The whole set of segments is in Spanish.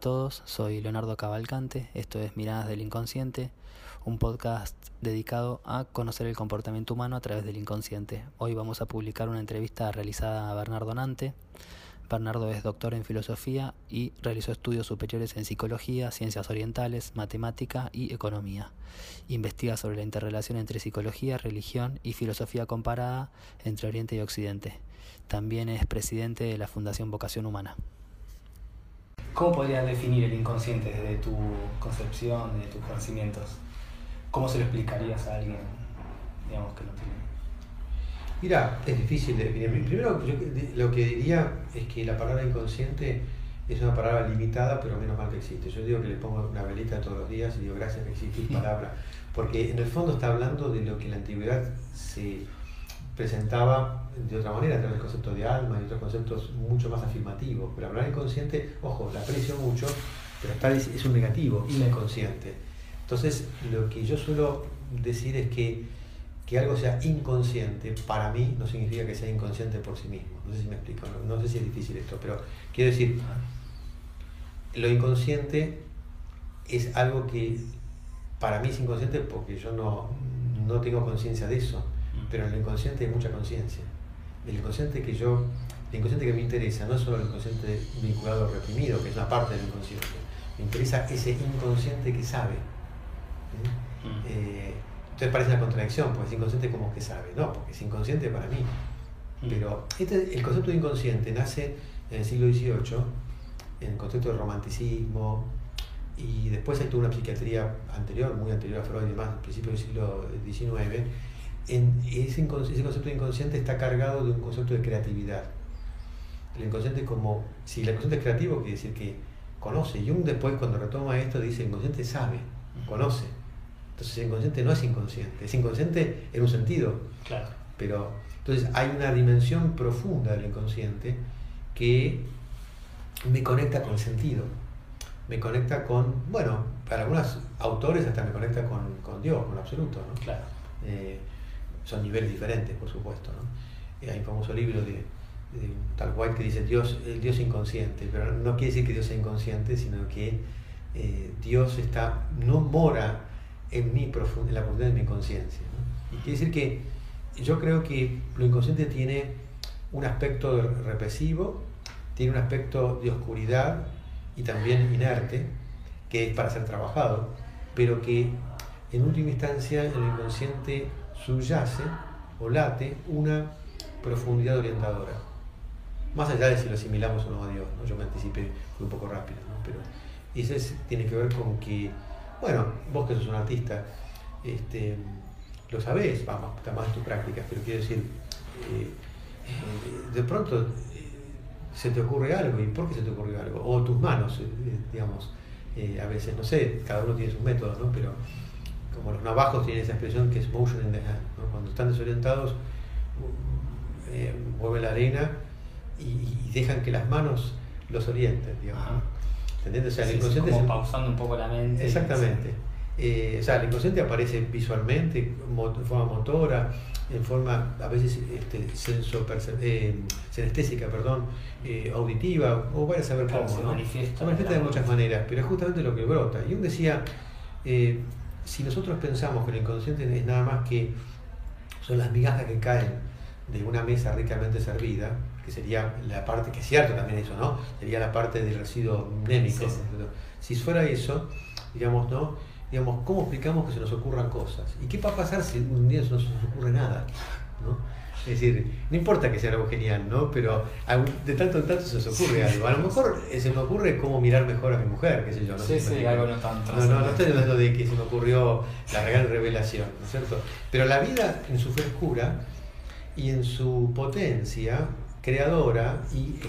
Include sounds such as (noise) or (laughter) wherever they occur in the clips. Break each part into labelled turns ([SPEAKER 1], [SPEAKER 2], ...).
[SPEAKER 1] A todos, soy Leonardo Cavalcante, esto es Miradas del Inconsciente, un podcast dedicado a conocer el comportamiento humano a través del inconsciente. Hoy vamos a publicar una entrevista realizada a Bernardo Nante. Bernardo es doctor en filosofía y realizó estudios superiores en psicología, ciencias orientales, matemática y economía. Investiga sobre la interrelación entre psicología, religión y filosofía comparada entre Oriente y Occidente. También es presidente de la Fundación Vocación Humana.
[SPEAKER 2] ¿Cómo podrías definir el inconsciente desde tu concepción, de tus conocimientos? ¿Cómo se lo explicarías a alguien, digamos, que no tiene?
[SPEAKER 3] Mira, es difícil de definir. Primero, yo lo que diría es que la palabra inconsciente es una palabra limitada, pero menos mal que existe. Yo digo que le pongo una velita todos los días y digo gracias que existe (laughs) palabra, porque en el fondo está hablando de lo que en la antigüedad se presentaba de otra manera, a través del concepto de alma y otros conceptos mucho más afirmativos. Pero hablar inconsciente, ojo, la aprecio mucho, pero está, es un negativo, inconsciente. Entonces, lo que yo suelo decir es que que algo sea inconsciente para mí no significa que sea inconsciente por sí mismo. No sé si me explico, no, sé si es difícil esto, pero quiero decir, lo inconsciente es algo que para mí es inconsciente porque yo no, no tengo conciencia de eso pero en el inconsciente hay mucha conciencia. El inconsciente que yo, el inconsciente que me interesa no es solo el inconsciente vinculado o reprimido, que es una parte del inconsciente, me interesa ese inconsciente que sabe. Mm. Eh, entonces parece una contradicción, porque es inconsciente como que sabe, no, porque es inconsciente para mí. Mm. Pero este, el concepto de inconsciente nace en el siglo XVIII, en el concepto del romanticismo, y después hay toda una psiquiatría anterior, muy anterior a Freud y demás, al principio del siglo XIX, ese, concepto de inconsciente está cargado de un concepto de creatividad. El inconsciente como, si el inconsciente es creativo, quiere decir que conoce. Y un después cuando retoma esto dice, el inconsciente sabe, conoce. Entonces el inconsciente no es inconsciente, es inconsciente en un sentido.
[SPEAKER 2] Claro.
[SPEAKER 3] Pero entonces hay una dimensión profunda del inconsciente que me conecta con el sentido, me conecta con, bueno, para algunos autores hasta me conecta con, Dios, con lo absoluto, ¿no?
[SPEAKER 2] Claro.
[SPEAKER 3] Eh, son niveles diferentes, por supuesto. ¿no? Hay un famoso libro de, tal White que dice Dios, el Dios inconsciente, pero no quiere decir que Dios sea inconsciente, sino que eh, Dios está, no mora en, mi en la profundidad de mi conciencia. Quiere decir que yo creo que lo inconsciente tiene un aspecto represivo, tiene un aspecto de oscuridad y también inerte, que es para ser trabajado, pero que en última instancia el inconsciente subyace o late una profundidad orientadora. Más allá de si lo asimilamos o no a Dios, ¿no? yo me anticipé, fui un poco rápido, pero eso tiene que ver con que, bueno, vos que sos un artista, este, lo sabés, vamos, está más tu práctica, pero quiero decir, eh, eh, de pronto eh, se te ocurre algo, ¿y por qué se te ocurrió algo? O tus manos, digamos, a veces, no sé, cada uno tiene sus métodos, ¿no? Pero como los navajos tienen esa expresión que es motion in the hand, cuando están desorientados, eh, mueven la arena y, dejan que las manos los orienten, digamos.
[SPEAKER 2] O sea, el inconsciente como pausando un poco la mente.
[SPEAKER 3] Exactamente. Eh, o sea, el inconsciente aparece visualmente, en forma motora, en forma a veces este, senso eh, perdón, eh, auditiva, o vaya a saber cómo. Se ¿no? manifiesta. Se manifiesta de muchas maneras, pero es justamente lo que brota. Y un decía, si nosotros pensamos que el inconsciente es nada más que son las migajas que caen de una mesa ricamente servida, que sería la parte, que es cierto también eso, ¿no? Sería la parte del residuo némico. Si fuera eso, digamos, ¿no? Digamos, ¿cómo explicamos que se nos ocurran cosas? ¿Y qué va a pasar si un día no se nos ocurre nada? ¿No? Es decir, no importa que sea algo genial, ¿no? Pero de tanto en tanto se nos ocurre algo. A lo mejor se me ocurre cómo mirar mejor a mi mujer, qué sé yo.
[SPEAKER 2] No sí, sí, algo no tan
[SPEAKER 3] No, no, no estoy hablando de que se me ocurrió la real revelación, ¿no es cierto? Pero la vida en su frescura y en su potencia creadora y,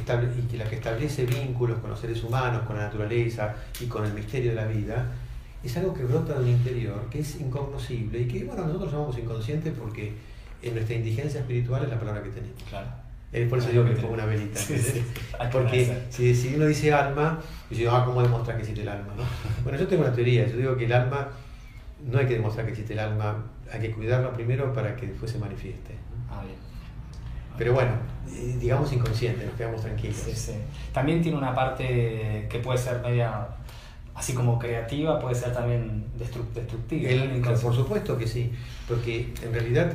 [SPEAKER 3] y la que establece vínculos con los seres humanos, con la naturaleza y con el misterio de la vida, es algo que brota de un interior, que es incognoscible y que, bueno, nosotros llamamos inconsciente porque en nuestra indigencia espiritual es la palabra que tenemos.
[SPEAKER 2] Claro.
[SPEAKER 3] Es por eso digo que pongo una velita. Porque si, si, uno dice alma, yo digo, ah, ¿cómo demostrar que existe el alma? ¿no? Bueno, yo tengo una teoría, yo digo que el alma, no hay que demostrar que existe el alma, hay que cuidarla primero para que después se manifieste.
[SPEAKER 2] Ah, bien.
[SPEAKER 3] Pero bueno, eh, digamos inconsciente, nos quedamos tranquilos.
[SPEAKER 2] Sí, sí. También tiene una parte que puede ser media, así como creativa, puede ser también destru- destructiva.
[SPEAKER 3] El- por supuesto que sí, porque en realidad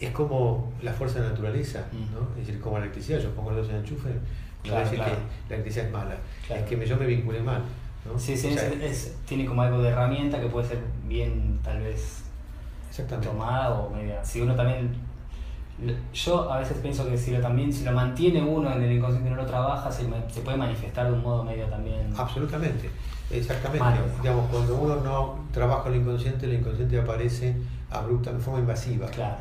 [SPEAKER 3] es como la fuerza de la naturaleza,
[SPEAKER 2] Mm.
[SPEAKER 3] ¿no? Es decir, como la electricidad, yo pongo los dos en enchufe, no
[SPEAKER 2] Claro,
[SPEAKER 3] voy a decir
[SPEAKER 2] claro.
[SPEAKER 3] que la electricidad es mala,
[SPEAKER 2] Claro.
[SPEAKER 3] es que me- yo me vinculé mal. ¿no?
[SPEAKER 2] Sí, sí,
[SPEAKER 3] O sea,
[SPEAKER 2] es- es- tiene como algo de herramienta que puede ser bien, tal vez, tomada o media. Si uno también. Yo a veces pienso que si lo, también, si lo mantiene uno en el inconsciente y no lo trabaja, se, se puede manifestar de un modo medio también.
[SPEAKER 3] Absolutamente, exactamente.
[SPEAKER 2] Malo.
[SPEAKER 3] Digamos, cuando uno no trabaja el inconsciente, el inconsciente aparece abrupta, de forma invasiva.
[SPEAKER 2] Claro.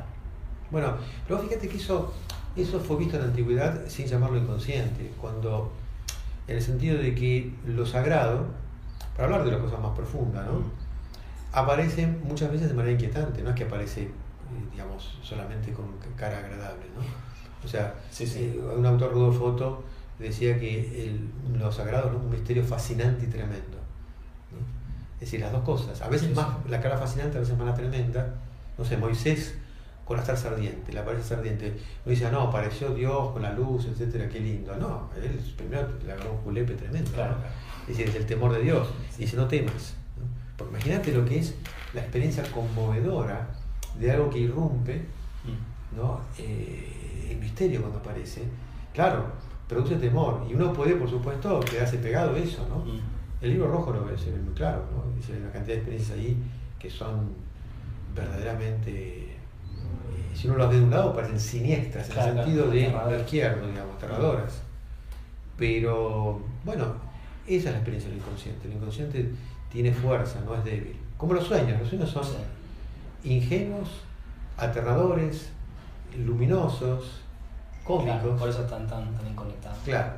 [SPEAKER 3] Bueno, pero fíjate que eso, eso fue visto en la antigüedad sin llamarlo inconsciente, cuando, en el sentido de que lo sagrado, para hablar de la cosa más profunda, ¿no? aparece muchas veces de manera inquietante, no es que aparece, eh, digamos, solamente con cara agradable, ¿no? O sea,
[SPEAKER 2] Sí, sí.
[SPEAKER 3] eh, un autor, Rudolf Otto, decía que el, lo sagrado es un misterio fascinante y tremendo. ¿no? Es decir, las dos cosas. A veces
[SPEAKER 2] Sí,
[SPEAKER 3] más la cara fascinante, a veces más la tremenda. No sé, Moisés con la zarza ardiente, la pareja ardiente. Uno dice, ah, no, apareció Dios con la luz, etcétera, qué lindo. No, él primero le agarró un julepe tremendo. ¿no?
[SPEAKER 2] Claro.
[SPEAKER 3] Es decir, es el temor de Dios. Dice, no temas. ¿no? Porque imagínate lo que es la experiencia conmovedora de algo que irrumpe,
[SPEAKER 2] Mm.
[SPEAKER 3] ¿no? Eh, el misterio cuando aparece. Claro, produce temor. Y uno puede, por supuesto, quedarse pegado a eso, ¿no?
[SPEAKER 2] Mm.
[SPEAKER 3] El libro rojo lo ve, se ve muy claro, ¿no? Dice una cantidad de experiencias ahí que son verdaderamente, si uno las ve de un lado, parecen siniestras, en
[SPEAKER 2] Claro,
[SPEAKER 3] el sentido de
[SPEAKER 2] aterradoras.
[SPEAKER 3] lo izquierdo, digamos, aterradoras. Pero, bueno, esa es la experiencia del inconsciente. El inconsciente tiene fuerza, no es débil. Como los sueños, los sueños son ingenuos, aterradores, luminosos, cómicos.
[SPEAKER 2] Claro, por eso están tan, tan conectados.
[SPEAKER 3] Claro,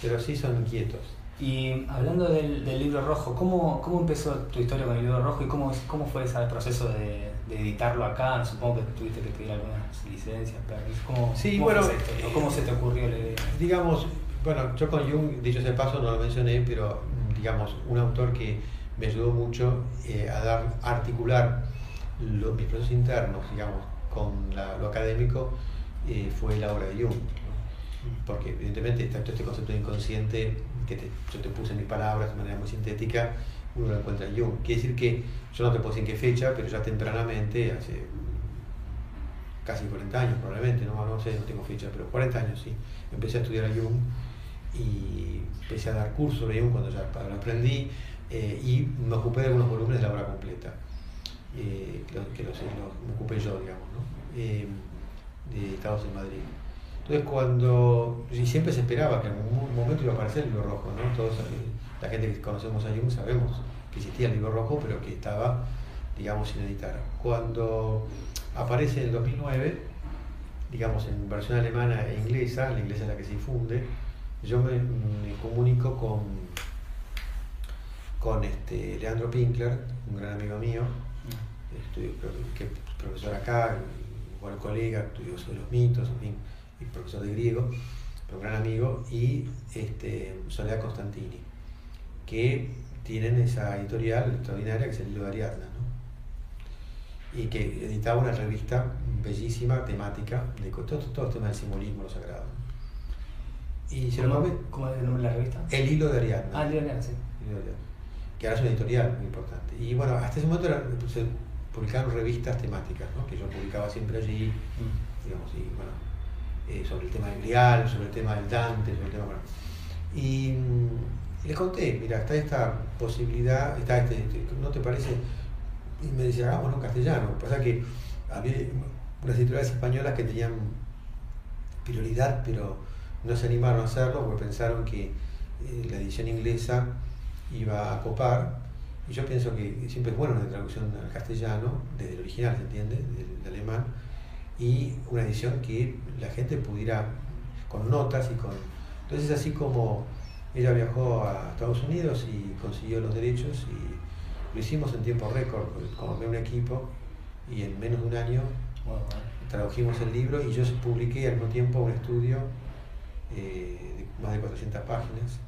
[SPEAKER 3] pero sí son inquietos.
[SPEAKER 2] Y hablando del, del libro rojo, ¿cómo, ¿cómo empezó tu historia con el libro rojo y cómo, cómo fue ese proceso de, de editarlo acá? Supongo que tuviste que pedir algunas licencias, permisos. ¿Cómo,
[SPEAKER 3] Sí,
[SPEAKER 2] cómo
[SPEAKER 3] bueno,
[SPEAKER 2] fue esa historia? ¿O ¿Cómo se te ocurrió la idea?
[SPEAKER 3] Digamos, bueno, yo con Jung, dicho ese paso, no lo mencioné, pero digamos, un autor que me ayudó mucho eh, a dar, a articular lo- mis procesos internos, digamos, con la- lo académico, eh, fue la obra de Jung. ¿no? Porque evidentemente está este concepto de inconsciente que te- yo te puse en mis palabras de manera muy sintética, uno lo encuentra en Jung. Quiere decir que yo no te puedo decir en qué fecha, pero ya tempranamente, hace casi 40 años probablemente, no, sé, no tengo fecha, pero 40 años sí, empecé a estudiar a Jung y empecé a dar cursos de Jung cuando ya lo aprendí eh, y me ocupé de algunos volúmenes de la obra completa, eh, que, los, los- ocupé yo, digamos, ¿no? Eh, de Estados en Madrid. Entonces cuando, y siempre se esperaba que en algún momento iba a aparecer el libro rojo, ¿no? Todos, la gente que conocemos a Jung sabemos que existía el libro rojo, pero que estaba, digamos, sin editar. Cuando aparece en el 2009, digamos, en versión alemana e inglesa, la inglesa es la que se difunde, yo me, me comunico con, con este Leandro Pinkler, un gran amigo mío, estudio, que es profesor acá, buen colega, estudió sobre los mitos, en fin, y profesor de griego, pero un gran amigo, y este, Soledad Constantini, que tienen esa editorial extraordinaria que es el Hilo de Ariadna, ¿no? y que editaba una revista bellísima, temática, de co- todo, el tema del simbolismo, lo sagrado. Y se lo
[SPEAKER 2] ¿Cómo,
[SPEAKER 3] tomé-
[SPEAKER 2] ¿Cómo es el nombre de la revista?
[SPEAKER 3] El Hilo de Ariadna.
[SPEAKER 2] Ah, el de sí.
[SPEAKER 3] Hilo de Ariadna, que ahora es una editorial muy importante. Y bueno, hasta ese momento era- se publicaron revistas temáticas, ¿no? que yo publicaba siempre allí,
[SPEAKER 2] Mm.
[SPEAKER 3] digamos, y bueno, eh, sobre el tema del Grial, sobre el tema del Dante, sobre el tema. Bueno. Y mm, le conté, mira, está esta posibilidad, está este, este, ¿no te parece? Y me decía, hagámoslo en castellano. Pasa que había unas editoriales españolas que tenían prioridad, pero no se animaron a hacerlo porque pensaron que eh, la edición inglesa iba a copar. Y yo pienso que siempre es bueno una traducción al castellano, desde el original, ¿se entiende? Del alemán, y una edición que la gente pudiera, con notas y con... Entonces así como ella viajó a Estados Unidos y consiguió los derechos y lo hicimos en tiempo récord, compré un equipo y en menos de un año tradujimos el libro y yo publiqué al mismo tiempo un estudio eh, de más de 400 páginas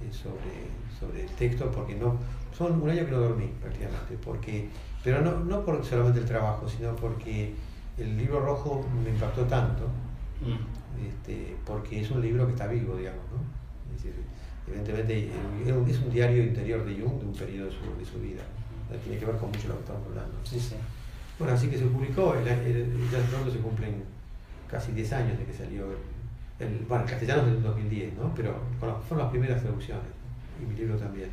[SPEAKER 3] eh, sobre, sobre el texto, porque no, son un año que no dormí prácticamente, porque, pero no, no por solamente el trabajo, sino porque el libro rojo me impactó tanto mm. este, porque es un libro que está vivo, digamos, ¿no? Es decir, evidentemente es un diario interior de Jung de un periodo de su, de su vida. Tiene que ver con mucho lo que estamos hablando.
[SPEAKER 2] Sí, sí.
[SPEAKER 3] Bueno, así que se publicó, el, ya pronto se cumplen casi 10 años de que salió el, bueno, el castellano es del 2010, ¿no? Pero fueron las primeras traducciones, y mi libro también.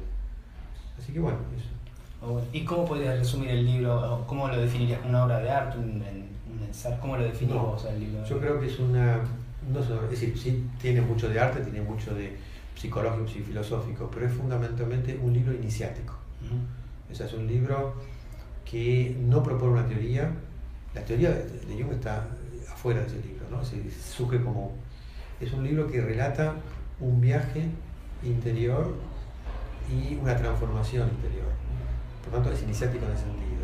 [SPEAKER 3] Así que bueno, eso.
[SPEAKER 2] Oh, ¿Y cómo podrías resumir el libro? ¿Cómo lo definirías? ¿Una obra de arte? ¿Un, un ensayo? ¿Cómo lo definís vos el libro?
[SPEAKER 3] Yo creo que es una... No es decir, sí tiene mucho de arte, tiene mucho de psicológico y filosófico, pero es fundamentalmente un libro iniciático. Uh es un libro que no propone una teoría. La teoría de Jung está afuera de ese libro, ¿no? se surge como... Es un libro que relata un viaje interior y una transformación interior. Por tanto, es iniciático en ese sentido.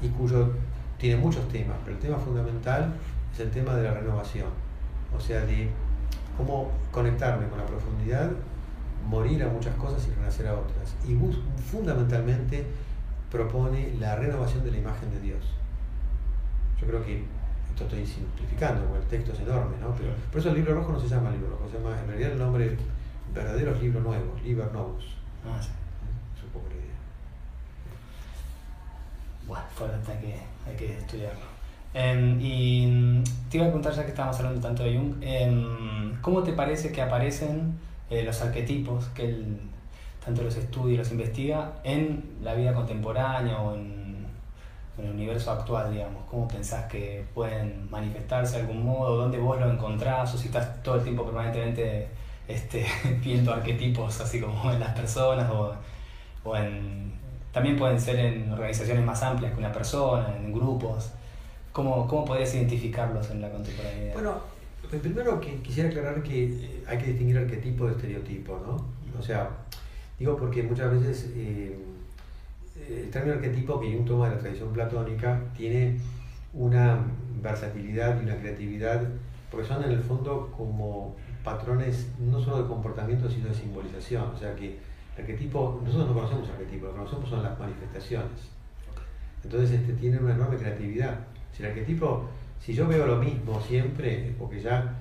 [SPEAKER 3] Y cuyo tiene muchos temas, pero el tema fundamental es el tema de la renovación. O sea, de cómo conectarme con la profundidad, morir a muchas cosas y renacer a otras. Y fundamentalmente propone la renovación de la imagen de Dios. Yo creo que esto estoy simplificando, porque el texto es enorme, ¿no? Pero por eso el libro rojo no se llama libro rojo, se llama, en realidad el nombre verdadero es libro nuevo, Liber Novus.
[SPEAKER 2] Ah, sí. Es un poco la idea. Bueno, falta que, hay que estudiarlo. Em, y te iba a preguntar, ya que estábamos hablando tanto de Jung, em, ¿cómo te parece que aparecen eh, los arquetipos que él tanto los estudia y los investiga en la vida contemporánea o en, el universo actual, digamos? ¿Cómo pensás que pueden manifestarse de algún modo? ¿Dónde vos lo encontrás? ¿O si estás todo el tiempo permanentemente este, (laughs) viendo arquetipos así como en las personas o, o en... También pueden ser en organizaciones más amplias que una persona, en grupos. ¿Cómo, cómo podrías identificarlos en la contemporaneidad?
[SPEAKER 3] Bueno, primero que quisiera aclarar que eh, hay que distinguir arquetipo de estereotipo, ¿no? O sea, Digo porque muchas veces eh, el término arquetipo que un toma de la tradición platónica tiene una versatilidad y una creatividad, porque son en el fondo como patrones no solo de comportamiento, sino de simbolización. O sea que el arquetipo, nosotros no conocemos arquetipo, lo que conocemos son las manifestaciones. Entonces este, tiene una enorme creatividad. Si el arquetipo, si yo veo lo mismo siempre, es porque ya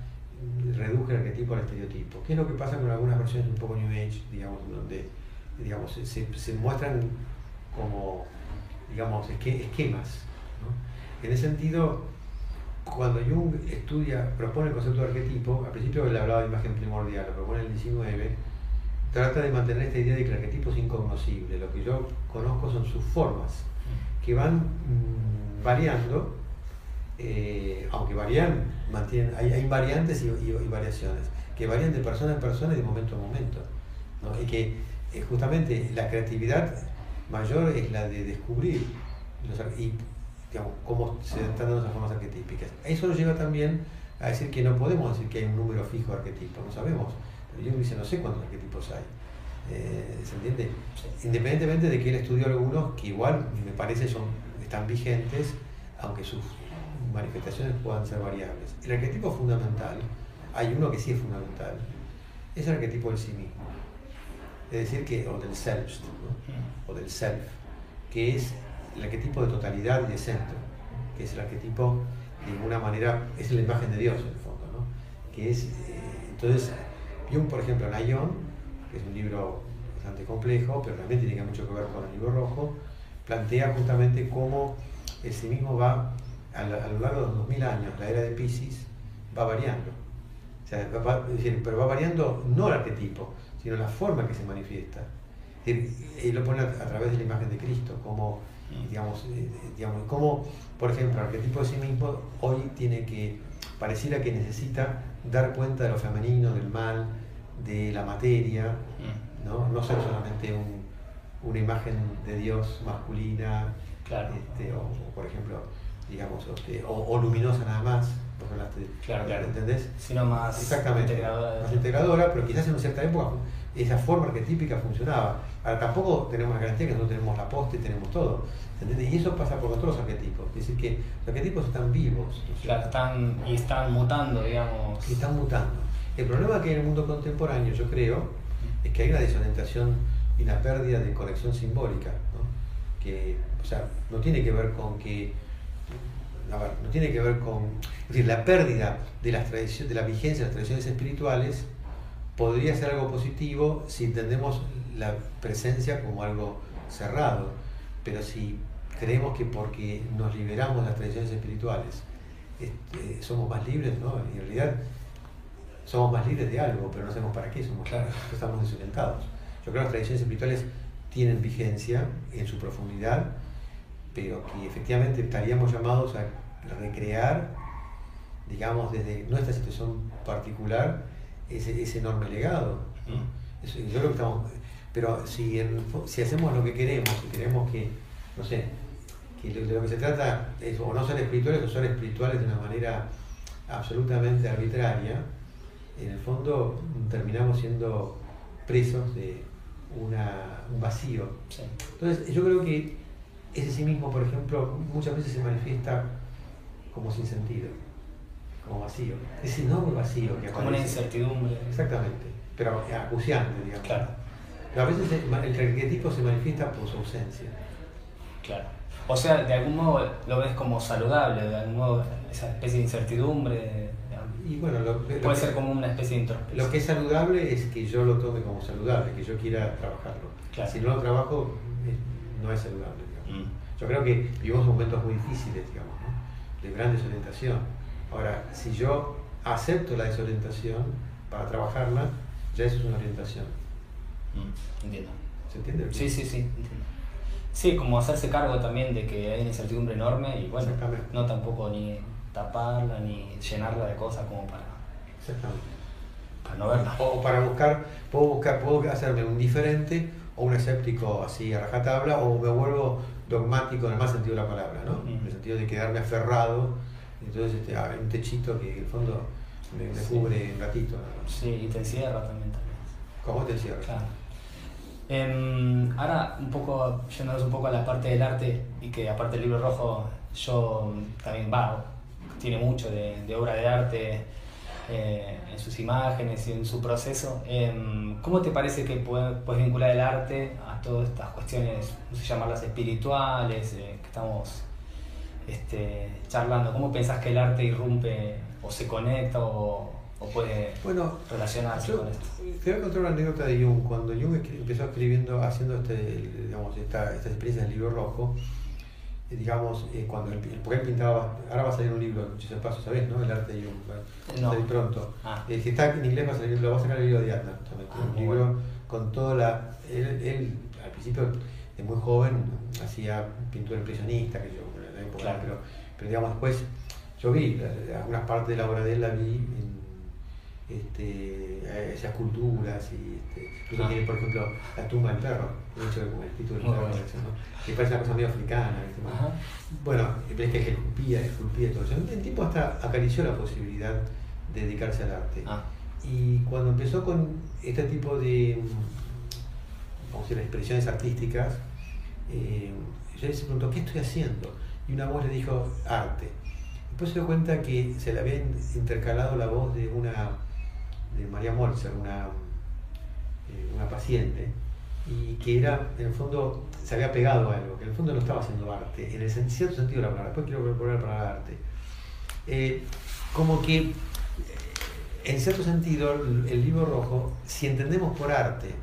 [SPEAKER 3] reduje el arquetipo al estereotipo. ¿Qué es lo que pasa con algunas versiones un poco New Age, digamos, donde digamos, se, se muestran como digamos, esquemas? En ese sentido, cuando Jung estudia, propone el concepto de arquetipo, al principio él hablaba de imagen primordial, lo propone en el 19, trata de mantener esta idea de que el arquetipo es incognoscible. Lo que yo conozco son sus formas, que van mm, variando eh, aunque varían, mantienen, hay, hay variantes y, variaciones, que varían de persona en persona y de momento a momento. Y que eh, justamente la creatividad mayor es la de descubrir y cómo se están dando esas formas arquetípicas. Eso nos lleva también a decir que no podemos decir que hay un número fijo de arquetipos, no sabemos. Pero yo dice, no sé cuántos arquetipos hay. Eh, ¿Se entiende? Independientemente de que él estudió algunos que igual me parece son, están vigentes, aunque sus manifestaciones puedan ser variables. El arquetipo fundamental, hay uno que sí es fundamental, es el arquetipo del sí mismo. Es decir, que, o del self, o del self, que es el arquetipo de totalidad y de centro, que es el arquetipo, de alguna manera, es la imagen de Dios en el fondo, ¿no? Que es, eh, entonces, Jung, por ejemplo, en Ion, que es un libro bastante complejo, pero también tiene mucho que ver con el libro rojo, plantea justamente cómo el sí mismo va a, lo largo de los 2000 años, la era de Pisces va variando. pero va variando no el arquetipo, sino la forma que se manifiesta. Y lo pone a, través de la imagen de Cristo, como, digamos, eh, digamos, como, por ejemplo, el arquetipo de sí mismo hoy tiene que, pareciera que necesita dar cuenta de lo femenino, del mal, de la materia, no, no ser solamente una imagen de Dios masculina, este, o, por ejemplo, digamos, este, o, luminosa nada más,
[SPEAKER 2] claro, claro.
[SPEAKER 3] ¿entendés?
[SPEAKER 2] Sino más
[SPEAKER 3] Exactamente, integradora. Más integradora, pero quizás en una cierta época esa forma arquetípica funcionaba. Ahora tampoco tenemos la garantía que no tenemos la posta y tenemos todo. ¿entendés? Y eso pasa por todos los arquetipos. Es decir, que los arquetipos están vivos.
[SPEAKER 2] Claro, están, y están mutando, digamos.
[SPEAKER 3] Y están mutando. El problema que hay en el mundo contemporáneo, yo creo, es que hay una desorientación y una pérdida de conexión simbólica. ¿no? Que, o sea, no tiene que ver con que a ver, no tiene que ver con, es decir, la pérdida de, las de la vigencia de las tradiciones espirituales podría ser algo positivo si entendemos la presencia como algo cerrado, pero si creemos que porque nos liberamos de las tradiciones espirituales este, somos más libres, ¿no? En realidad somos más libres de algo, pero no sabemos para qué somos claro. (laughs) estamos desorientados. Yo creo que las tradiciones espirituales tienen vigencia en su profundidad, pero que efectivamente estaríamos llamados a recrear, digamos, desde nuestra situación particular, ese, ese enorme legado. yo creo que estamos, pero si, si hacemos lo que queremos, si queremos que, no sé, que de lo que se trata es o no ser espirituales o ser espirituales de una manera absolutamente arbitraria, en el fondo terminamos siendo presos de una, un vacío. Entonces yo creo que ese sí mismo, por ejemplo, muchas veces se manifiesta como sin sentido, como vacío. Ese enorme vacío que aparece.
[SPEAKER 2] Como una incertidumbre.
[SPEAKER 3] Exactamente, pero acuciante, digamos.
[SPEAKER 2] Claro.
[SPEAKER 3] Pero a veces el arquetipo se manifiesta por su ausencia.
[SPEAKER 2] Claro. O sea, de algún modo lo ves como saludable, de algún modo esa especie de incertidumbre.
[SPEAKER 3] Y bueno, lo,
[SPEAKER 2] puede ser como una especie de introspección.
[SPEAKER 3] Lo que es saludable es que yo lo tome como saludable, que yo quiera trabajarlo. Si no lo trabajo, no es saludable. Mm. Yo creo que vivimos momentos muy difíciles, digamos, de gran desorientación. Ahora, si yo acepto la desorientación para trabajarla, ya eso es una orientación.
[SPEAKER 2] Mm, entiendo.
[SPEAKER 3] ¿Se entiende?
[SPEAKER 2] Sí, sí, sí, entiendo. Sí, como hacerse cargo también de que hay una incertidumbre enorme y bueno, no tampoco ni taparla ni llenarla de cosas como para, para no verla.
[SPEAKER 3] O, para buscar, puedo buscar, puedo hacerme un diferente o un escéptico así a rajatabla o me vuelvo dogmático en el más sentido de la palabra, ¿no? En el sentido de quedarme aferrado, entonces este, un techito que en el fondo me, cubre un ratito.
[SPEAKER 2] Sí, y te encierra también. también.
[SPEAKER 3] ¿Cómo te encierra?
[SPEAKER 2] Claro. Em, ahora, un poco, yéndonos un poco a la parte del arte, y que aparte del libro rojo, yo también va, tiene mucho de, obra de arte eh, en sus imágenes y en su proceso. Em, ¿Cómo te parece que puedes, vincular el arte a todas estas cuestiones, no sé llamarlas espirituales, eh, que estamos este, charlando? ¿Cómo pensás que el arte irrumpe o se conecta o, o puede
[SPEAKER 3] bueno,
[SPEAKER 2] relacionarse con esto.
[SPEAKER 3] Te voy a contar una anécdota de Jung. Cuando Jung empezó escribiendo, haciendo este, digamos, esta, esta experiencia del libro rojo, eh, digamos, eh, cuando él, porque él pintaba, ahora va a salir un libro, muchos pasos, ¿sabes? ¿no? El arte de Jung,
[SPEAKER 2] no.
[SPEAKER 3] salir pronto.
[SPEAKER 2] Ah.
[SPEAKER 3] Eh, si está en inglés va a salir, lo va a sacar el libro de Atna,
[SPEAKER 2] ah,
[SPEAKER 3] un libro con toda la... Él, él, al principio, de muy joven, hacía pintura impresionista, que yo, en la época,
[SPEAKER 2] claro.
[SPEAKER 3] pero, pero digamos, después, yo vi algunas partes de la obra de él, la vi en, este, esas culturas y este, ah. tiene por ejemplo la tumba del perro, con el título del perro, que parece una cosa medio africana. Bueno, ves que esculpía, esculpía todo eso. El tipo hasta acarició la posibilidad de dedicarse al arte.
[SPEAKER 2] Ah.
[SPEAKER 3] Y cuando empezó con este tipo de vamos a decir, expresiones artísticas, eh, ella se preguntó, ¿qué estoy haciendo? Y una voz le dijo, arte. Después se dio cuenta que se le había intercalado la voz de una de María Molzer, una, eh, una paciente, y que era, en el fondo, se había pegado a algo, que en el fondo no estaba haciendo arte, en el cierto sentido de la palabra. Después quiero volver para el arte. Eh, como que, eh, en cierto sentido, el libro rojo, si entendemos por arte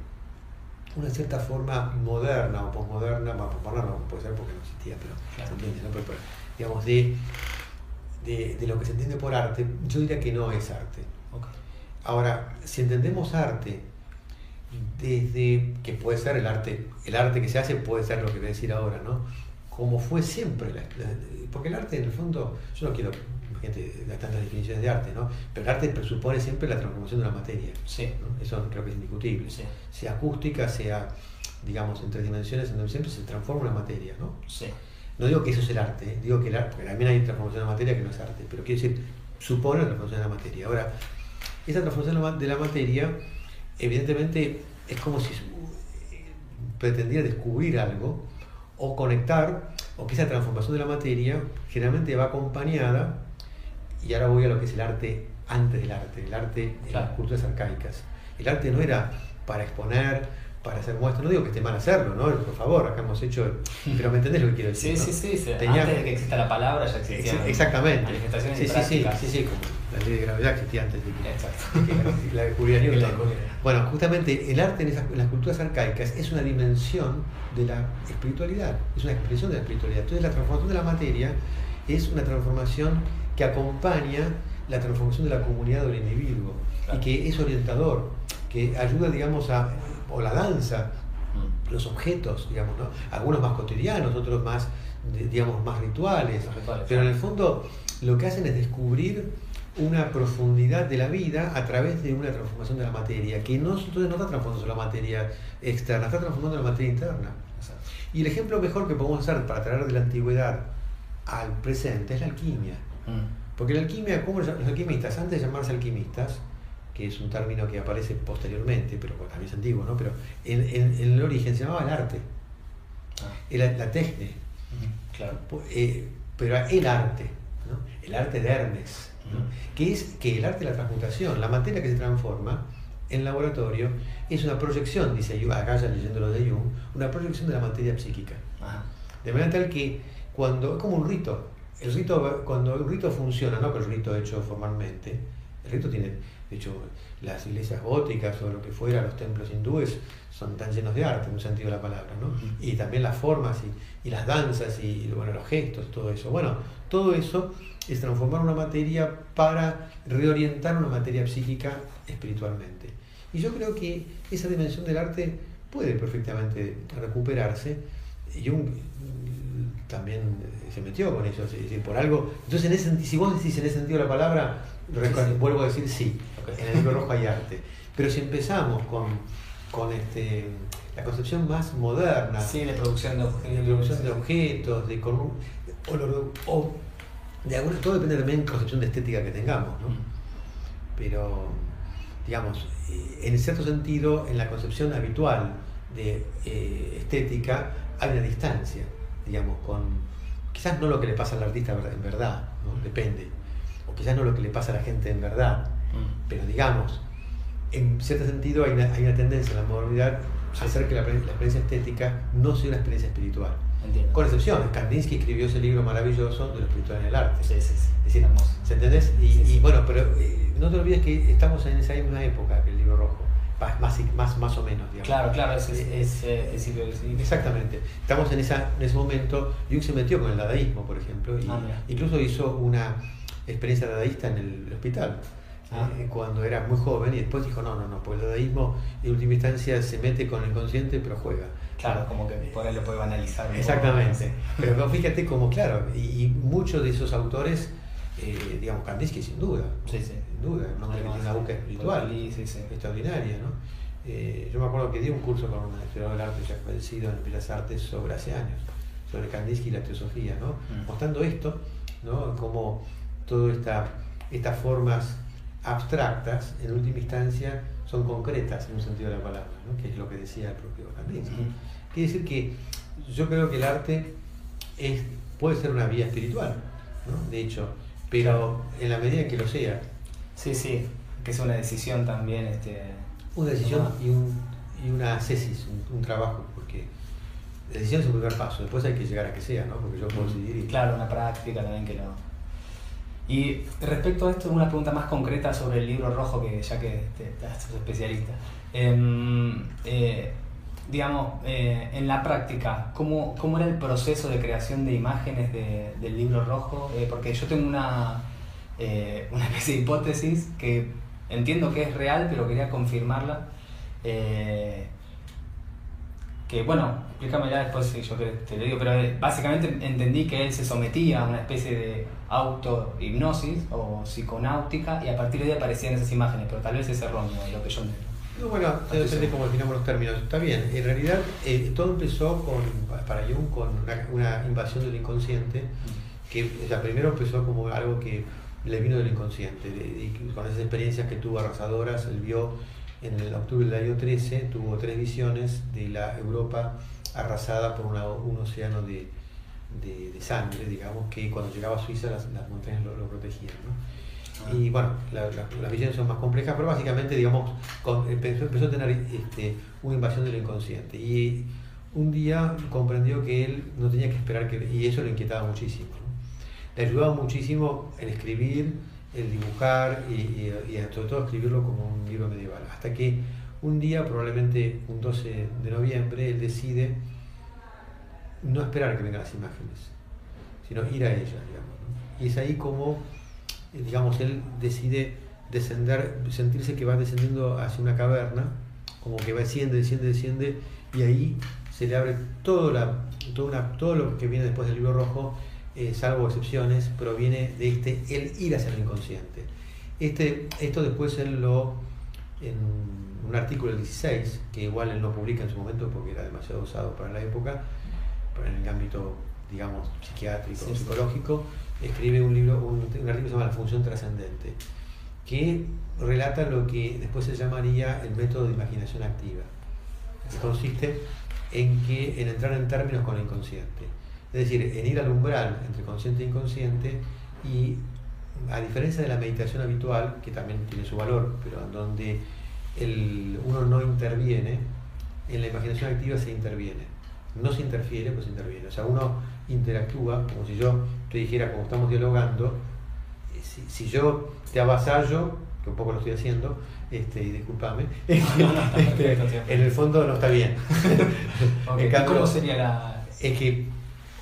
[SPEAKER 3] una cierta forma moderna o posmoderna, más posmoderna no puede ser porque no existía, pero, digamos, de, de, de, lo que se entiende por arte, yo diría que no es arte. Ahora, si entendemos arte desde que puede ser el arte, el arte que se hace puede ser lo que voy a decir ahora, ¿no? Como fue siempre, porque el arte en el fondo, yo no quiero gente de tantas definiciones de arte, ¿no? Pero el arte presupone siempre la transformación de la materia.
[SPEAKER 2] Sí.
[SPEAKER 3] Eso creo que es indiscutible.
[SPEAKER 2] Sí.
[SPEAKER 3] Sea acústica, sea, digamos, en tres dimensiones, en donde siempre se transforma una materia, ¿no?
[SPEAKER 2] Sí.
[SPEAKER 3] No digo que eso es el arte, ¿eh? digo que el arte, porque también hay transformación de la materia que no es arte, pero quiero decir, supone la transformación de la materia. Ahora, esa transformación de la materia, evidentemente, es como si pretendiera descubrir algo o conectar, o que esa transformación de la materia generalmente va acompañada, y ahora voy a lo que es el arte antes del arte, el arte en las culturas arcaicas. El arte no era para exponer, para hacer muestras. No digo que esté mal hacerlo, ¿no? Por favor, acá hemos hecho. Pero me entendés lo que quiero decir.
[SPEAKER 2] Sí, sí, sí. Antes de que exista la palabra ya existía.
[SPEAKER 3] Exactamente.
[SPEAKER 2] Manifestaciones
[SPEAKER 3] sí, sí, sí, sí, sí, como la ley de gravedad existía antes de que,
[SPEAKER 2] Exacto.
[SPEAKER 3] de que la, la Newton. Bueno, justamente el arte en, esas, en las culturas arcaicas es una dimensión de la espiritualidad, es una expresión de la espiritualidad. Entonces la transformación de la materia es una transformación que acompaña la transformación de la comunidad o del individuo
[SPEAKER 2] Claro.
[SPEAKER 3] y que es orientador, que ayuda, digamos, a, o la danza,
[SPEAKER 2] Mm.
[SPEAKER 3] los objetos, digamos, ¿no? Algunos más cotidianos, otros más, digamos, más rituales.
[SPEAKER 2] Rituales,
[SPEAKER 3] Pero en el fondo lo que hacen es descubrir una profundidad de la vida a través de una transformación de la materia, que no, no está transformando la materia externa, está transformando la materia interna.
[SPEAKER 2] Exacto.
[SPEAKER 3] Y el ejemplo mejor que podemos hacer para traer de la antigüedad al presente es la alquimia.
[SPEAKER 2] Mm.
[SPEAKER 3] Porque la alquimia, ¿cómo los los alquimistas? Antes de llamarse alquimistas, que es un término que aparece posteriormente, pero también es antiguo, ¿no? Pero en, en- en el origen se llamaba el arte,
[SPEAKER 2] Ah.
[SPEAKER 3] era la
[SPEAKER 2] Ujú. Claro.
[SPEAKER 3] eh, pero el arte, ¿no? el arte de Hermes, que es que el arte de la transmutación, la materia que se transforma en laboratorio, es una proyección, dice Jung, acá ya leyendo lo de Jung, una proyección de la materia psíquica. De manera tal que cuando, es como un rito, el rito, cuando el rito funciona, no que el rito hecho formalmente, el rito tiene, de hecho, las iglesias góticas o lo que fuera, los templos hindúes, son tan llenos de arte, en un sentido de la palabra, ¿no? Y también las formas y, y las danzas y bueno, los gestos, todo eso. Bueno, todo eso es transformar una materia para reorientar una materia psíquica espiritualmente. Y yo creo que esa dimensión del arte puede perfectamente recuperarse. Jung mm, también se metió con eso, es decir, por algo. Entonces, en ese, si vos decís en ese sentido la palabra, vuelvo a decir sí. En el libro rojo hay arte. Pero si empezamos con, con este, la concepción más moderna,
[SPEAKER 2] Sí, de producción de objetos.
[SPEAKER 3] producción de objetos, de con o, de alguna, todo depende también de la concepción de estética que tengamos, ¿no?
[SPEAKER 2] Mm.
[SPEAKER 3] pero digamos, eh, en cierto sentido, en la concepción habitual de eh, estética hay una distancia, digamos, con quizás no lo que le pasa al artista en verdad, ¿no? depende, o quizás no lo que le pasa a la gente en verdad,
[SPEAKER 2] Mm.
[SPEAKER 3] pero digamos, en cierto sentido hay una, hay una tendencia en la modernidad a hacer que la, la experiencia estética no sea una experiencia espiritual.
[SPEAKER 2] Entiendo.
[SPEAKER 3] Con excepciones, Kandinsky escribió ese libro maravilloso de lo espiritual en el arte.
[SPEAKER 2] Sí, sí, sí.
[SPEAKER 3] Es decir. ¿se entendés? Y,
[SPEAKER 2] Sí, sí.
[SPEAKER 3] y bueno, pero eh, no te olvides que estamos en esa misma época que el libro rojo, más, más, más, o menos, digamos.
[SPEAKER 2] Claro, claro, es, es, es, eh, principio del siglo.
[SPEAKER 3] Exactamente. Estamos en, esa, en ese momento. Jung se metió con el dadaísmo, por ejemplo, y
[SPEAKER 2] Ah,
[SPEAKER 3] incluso hizo una experiencia dadaísta en el hospital.
[SPEAKER 2] Ah.
[SPEAKER 3] eh, cuando era muy joven y después dijo no, no, no, porque el dadaísmo en última instancia se mete con el consciente pero juega.
[SPEAKER 2] Claro, como que por ahí lo puede banalizar.
[SPEAKER 3] Exactamente. Pero no, fíjate como, claro, y, y muchos de esos autores, eh, digamos, Kandinsky sin duda,
[SPEAKER 2] Sí, sí.
[SPEAKER 3] sin duda, que tiene una búsqueda espiritual
[SPEAKER 2] Sí, sí, sí.
[SPEAKER 3] extraordinaria, ¿no? Eh, yo me acuerdo que di un curso con un historiador del arte ya fallecido en Bellas Artes sobre hace años, sobre Kandinsky y la teosofía, ¿no?
[SPEAKER 2] Mm.
[SPEAKER 3] Mostrando esto, ¿no? Como todas esta, estas formas abstractas, en última instancia, son concretas en un sentido de la palabra, ¿no? Que es lo que decía el propio Kandinsky.
[SPEAKER 2] Ujú.
[SPEAKER 3] Quiere decir que yo creo que el arte es, puede ser una vía espiritual, ¿no? De hecho, pero en la medida en que lo sea,
[SPEAKER 2] Sí, sí, que es una decisión también. Este,
[SPEAKER 3] una decisión y, un, y una cesis, un, un trabajo, porque la decisión es el primer paso, después hay que llegar a que sea, ¿no? Porque yo puedo decidir y...
[SPEAKER 2] Claro, una práctica también que lo... Y respecto a esto, una pregunta más concreta sobre el libro rojo, que ya que te, te sos especialista. Em, eh, digamos, eh, en la práctica, ¿cómo, ¿cómo era el proceso de creación de imágenes de- del libro rojo? Eh, porque yo tengo una, una especie de hipótesis que entiendo que es real, pero quería confirmarla. Eh, que bueno, explícame ya después si yo te lo digo, pero eh, básicamente entendí que él se sometía a una especie de auto-hipnosis o psiconáutica y a partir de ahí aparecían esas imágenes, pero tal vez es erróneo lo que yo entiendo.
[SPEAKER 3] No, bueno, depende cómo definamos los términos. Está bien, en realidad eh, todo empezó con, para Jung con una, una invasión del inconsciente, que o sea, primero empezó como algo que le vino del inconsciente, y con esas experiencias que tuvo arrasadoras, él vio en el octubre del año 13, tuvo tres visiones de la Europa arrasada por una- un océano de, de- de sangre, digamos, que cuando llegaba a Suiza las, las montañas lo, lo protegían. ¿no? Ah. Y bueno, las visiones son más complejas, pero básicamente, digamos, empezó, a tener este, una invasión de lo inconsciente. Y un día comprendió que él no tenía que esperar que... Y eso lo inquietaba muchísimo. Le ayudaba muchísimo el escribir, el dibujar y, y, sobre todo escribirlo como un libro medieval. Hasta que un día, probablemente un 12 de noviembre, él decide no esperar que vengan las imágenes, sino ir a ellas, digamos. Y es ahí como, digamos, él decide descender, sentirse que va descendiendo hacia una caverna, como que va desciende, desciende, desciende, y ahí se le abre todo, la, todo lo que viene después del libro rojo, eh, salvo excepciones, proviene de este el ir hacia el inconsciente. Este, esto después él lo, en un artículo del 16, que igual él no publica en su momento porque era demasiado usado para la época, pero en el ámbito, digamos, psiquiátrico, psicológico, escribe un libro, un, artículo que se llama La función trascendente, que relata lo que después se llamaría el método de imaginación activa, que consiste en, que, en entrar en términos con el inconsciente. Es decir, en ir al umbral entre consciente e inconsciente y a diferencia de la meditación habitual, que también tiene su valor, pero en donde el, uno no interviene, en la imaginación activa se interviene. No se interfiere, pues se interviene. O sea, uno interactúa como si yo te dijera, como estamos dialogando, eh, si, yo te avasallo, que un poco lo estoy haciendo, este, y discúlpame, (laughs) este, (laughs) en el fondo no está bien. (laughs)
[SPEAKER 2] ¿Cómo sería la...?
[SPEAKER 3] Es que,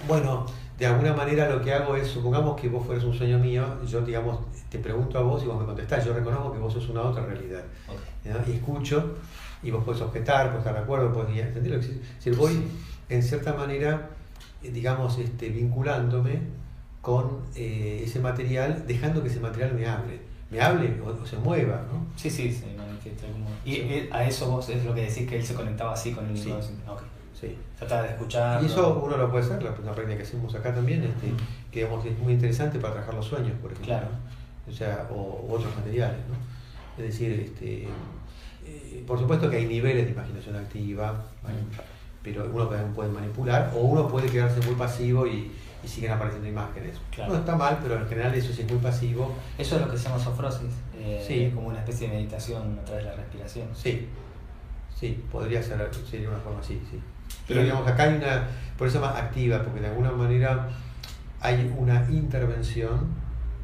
[SPEAKER 3] bueno, de alguna manera lo que hago es, supongamos que vos fueres un sueño mío, yo digamos, te pregunto a vos y vos me contestás, yo reconozco que vos sos una otra realidad. Y escucho y vos podés objetar, podés estar de acuerdo, podés entenderlo. Si voy en cierta manera, eh, digamos, este, vinculándome con eh, ese material, dejando que ese material me hable, me hable o, se mueva, ¿no?
[SPEAKER 2] Sí, sí, sí, Y a eso vos es lo que decís que él se conectaba así con el sí.
[SPEAKER 3] Sí.
[SPEAKER 2] Trataba de escuchar.
[SPEAKER 3] Y eso uno lo puede hacer, la, práctica que hacemos acá también, este, que es muy interesante para trabajar los sueños, por ejemplo.
[SPEAKER 2] Claro.
[SPEAKER 3] O sea, o, otros materiales, ¿no? Es decir, este, eh, por supuesto que hay niveles de imaginación activa, pero uno también puede manipular, o uno puede quedarse muy pasivo y, y siguen apareciendo imágenes. No está mal, pero en general eso sí es muy pasivo.
[SPEAKER 2] Eso es lo que se llama sofrosis, eh, como una especie de meditación a través de la respiración.
[SPEAKER 3] Sí, sí, podría ser, sería una forma así, sí. Pero digamos, acá hay una, por eso más activa, porque de alguna manera hay una intervención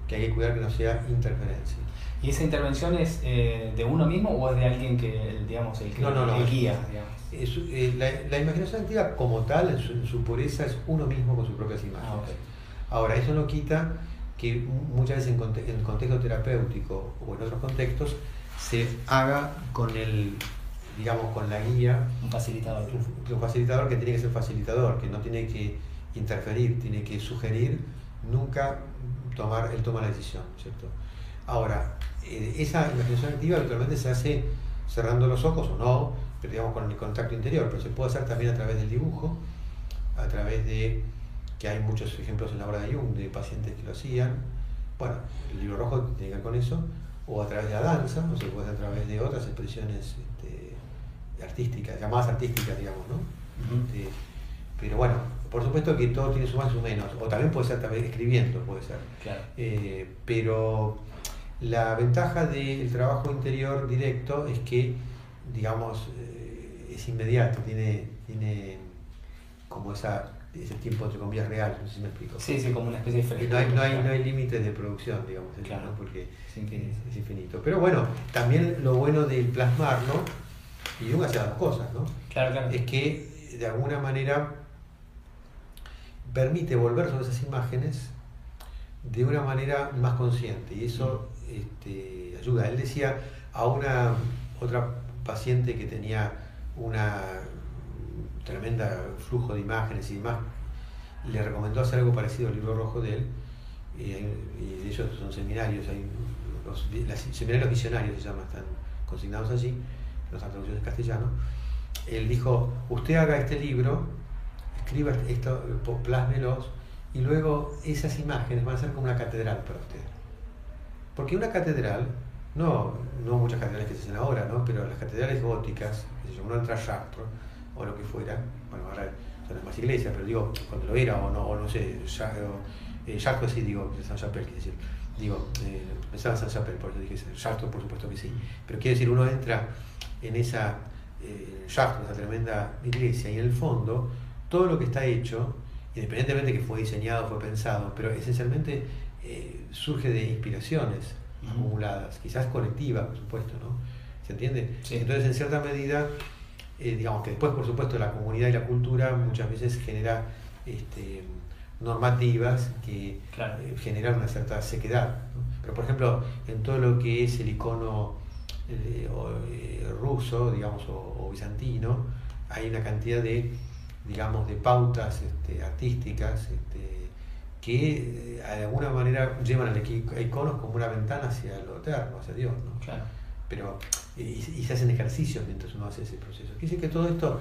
[SPEAKER 3] que hay que cuidar que no sea interferencia.
[SPEAKER 2] ¿Y esa intervención es eh, de uno mismo o es de alguien que, digamos, el que no, no, guía?
[SPEAKER 3] Eh, la, imaginación activa como tal, en su, pureza, es uno mismo con sus propias imágenes. Ah, Ahora, eso no quita que muchas veces en, en, contexto terapéutico o en otros contextos se haga con el digamos, con la guía.
[SPEAKER 2] Un facilitador.
[SPEAKER 3] Un, facilitador que tiene que ser facilitador, que no tiene que interferir, tiene que sugerir, nunca tomar, él toma la decisión, ¿cierto? Ahora, eh, esa imaginación activa habitualmente se hace cerrando los ojos o no, pero digamos con el contacto interior, pero se puede hacer también a través del dibujo, a través de, que hay muchos ejemplos en la obra de Jung de pacientes que lo hacían, bueno, el libro rojo tiene que ver con eso, o a través de la danza, o se puede hacer a través de otras expresiones artísticas, llamadas artísticas, digamos, ¿no? Este, pero bueno, por supuesto que todo tiene su más y su menos, o también puede ser también escribiendo, puede ser. Eh, pero la ventaja del trabajo interior directo es que, digamos, eh, es inmediato, tiene, tiene como esa, ese tiempo entre comillas real, no sé si me explico.
[SPEAKER 2] Sí, sí, como una especie de
[SPEAKER 3] No hay, no hay, no hay límites de producción, digamos, porque es infinito. Pero bueno, también lo bueno del plasmarlo y Jung hacía dos cosas, ¿no?
[SPEAKER 2] Claro, claro.
[SPEAKER 3] Es que de alguna manera permite volver sobre esas imágenes de una manera más consciente y eso este, ayuda. Él decía a una otra paciente que tenía una tremenda flujo de imágenes y demás, le recomendó hacer algo parecido al libro rojo de él, y, de ellos son seminarios, hay los, seminarios visionarios se llaman, están consignados allí, las traducciones en castellano, él dijo, usted haga este libro, escriba esto, plásmelos, y luego esas imágenes van a ser como una catedral para usted. Porque una catedral, no, no muchas catedrales que se hacen ahora, ¿no? pero las catedrales góticas, que se llaman Chartres, o lo que fuera, bueno, ahora son las más iglesias, pero digo, cuando lo era, o no, o no sé, Chartres, eh, sí digo, San Chapelle, decir, Digo, eh, pensaba en San por eso dije Chartres, por supuesto que sí. Pero quiero decir, uno entra en esa eh, Chartres, esa tremenda iglesia, y en el fondo, todo lo que está hecho, independientemente que fue diseñado, fue pensado, pero esencialmente eh, surge de inspiraciones acumuladas, quizás colectivas, por supuesto, ¿no? ¿Se entiende? Entonces, en cierta medida, eh, digamos que después, por supuesto, la comunidad y la cultura muchas veces genera este, normativas que eh, generan una cierta sequedad. Pero, por ejemplo, en todo lo que es el icono ruso, digamos, o, bizantino, hay una cantidad de, digamos, de pautas este, artísticas este, que eh, de alguna manera llevan al iconos como una ventana hacia lo eterno, hacia Dios. ¿no?
[SPEAKER 2] Claro.
[SPEAKER 3] Pero, y, se hacen ejercicios mientras uno hace ese proceso. Quiere decir que todo esto,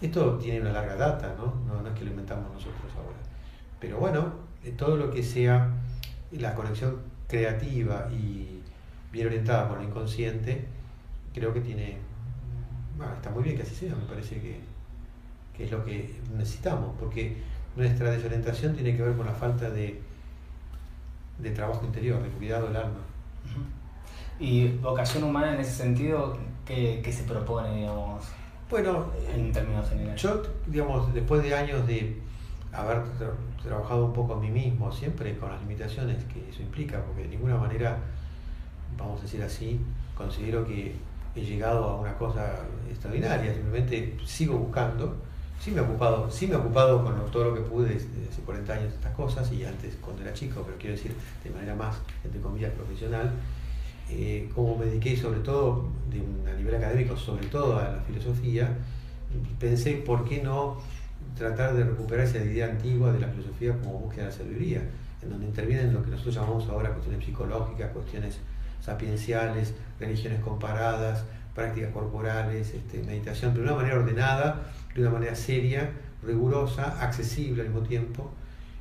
[SPEAKER 3] esto tiene una larga data, ¿no? ¿no? No es que lo inventamos nosotros ahora. Pero bueno, eh, todo lo que sea la conexión creativa y bien orientada por el inconsciente, creo que tiene, bueno, está muy bien que así sea, me parece que, que es lo que necesitamos, porque nuestra desorientación tiene que ver con la falta de, de trabajo interior, de cuidado del alma.
[SPEAKER 2] ¿Y vocación humana en ese sentido, qué, se propone, digamos?
[SPEAKER 3] Bueno,
[SPEAKER 2] en términos generales.
[SPEAKER 3] Yo, digamos, después de años de haber trabajado un poco a mí mismo, siempre con las limitaciones que eso implica, porque de ninguna manera, vamos a decir así, considero que he llegado a una cosa extraordinaria, simplemente sigo buscando. Sí me he ocupado, sí me he ocupado con todo lo que pude desde hace 40 años estas cosas y antes cuando era chico, pero quiero decir de manera más, entre comillas, profesional. Eh, como me dediqué sobre todo, a nivel académico, sobre todo a la filosofía, pensé por qué no tratar de recuperar esa idea antigua de la filosofía como búsqueda de la sabiduría, en donde intervienen lo que nosotros llamamos ahora cuestiones psicológicas, cuestiones sapienciales, religiones comparadas, prácticas corporales, este, meditación, de una manera ordenada de una manera seria, rigurosa, accesible al mismo tiempo,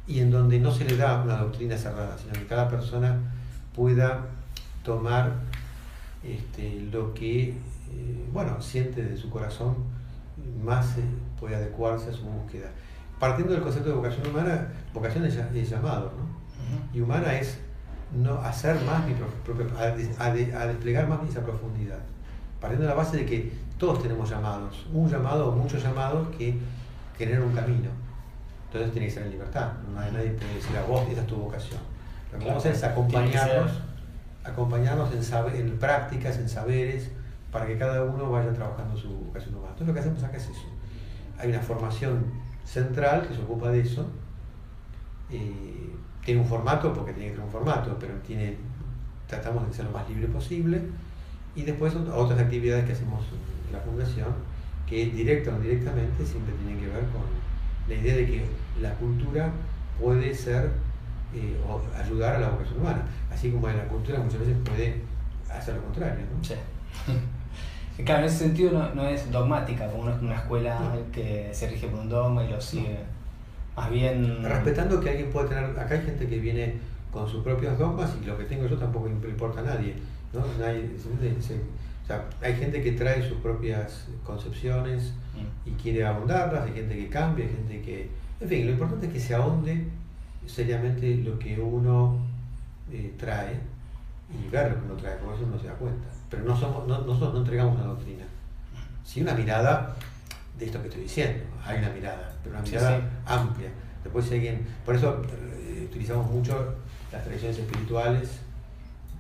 [SPEAKER 3] y en donde no se le da una doctrina cerrada, sino que cada persona pueda tomar este, lo que eh, bueno, siente de su corazón más eh, puede adecuarse a su búsqueda. Partiendo del concepto de vocación humana, vocación es, llamado, ¿no? Y humana es no hacer más mi propio, a, a, desplegar más esa profundidad. Partiendo de la base de que todos tenemos llamados, un llamado o muchos llamados que generan un camino. Entonces tiene que ser en libertad, nadie puede decir a vos, esa es tu vocación. Lo que vamos a hacer es acompañarnos, acompañarnos en, en prácticas, en saberes, para que cada uno vaya trabajando su vocación humana. Entonces lo que hacemos acá es eso. Hay una formación central que se ocupa de eso. Eh, tiene un formato, porque tiene que tener un formato, pero tiene, tratamos de ser lo más libre posible. Y después otras actividades que hacemos la fundación, que directa o indirectamente siempre tienen que ver con la idea de que la cultura puede ser eh, o ayudar a la vocación humana, así como la cultura muchas veces puede hacer lo contrario. ¿no?
[SPEAKER 2] Sí. (laughs) Claro, en ese sentido no, no es dogmática, como una escuela que se rige por un dogma y lo sigue. Más bien.
[SPEAKER 3] Respetando que alguien puede tener. Acá hay gente que viene con sus propios dogmas y lo que tengo yo tampoco importa a nadie. ¿no? nadie se, o sea, hay gente que trae sus propias concepciones y quiere ahondarlas, hay gente que cambia, hay gente que... En fin, lo importante es que se ahonde seriamente lo que uno eh, trae y ver lo que uno trae, por eso uno se da cuenta. Pero no somos, no, nosotros no entregamos una doctrina. Sí una mirada de esto que estoy diciendo, hay una mirada, pero una mirada amplia. Después alguien, por eso eh, utilizamos mucho las tradiciones espirituales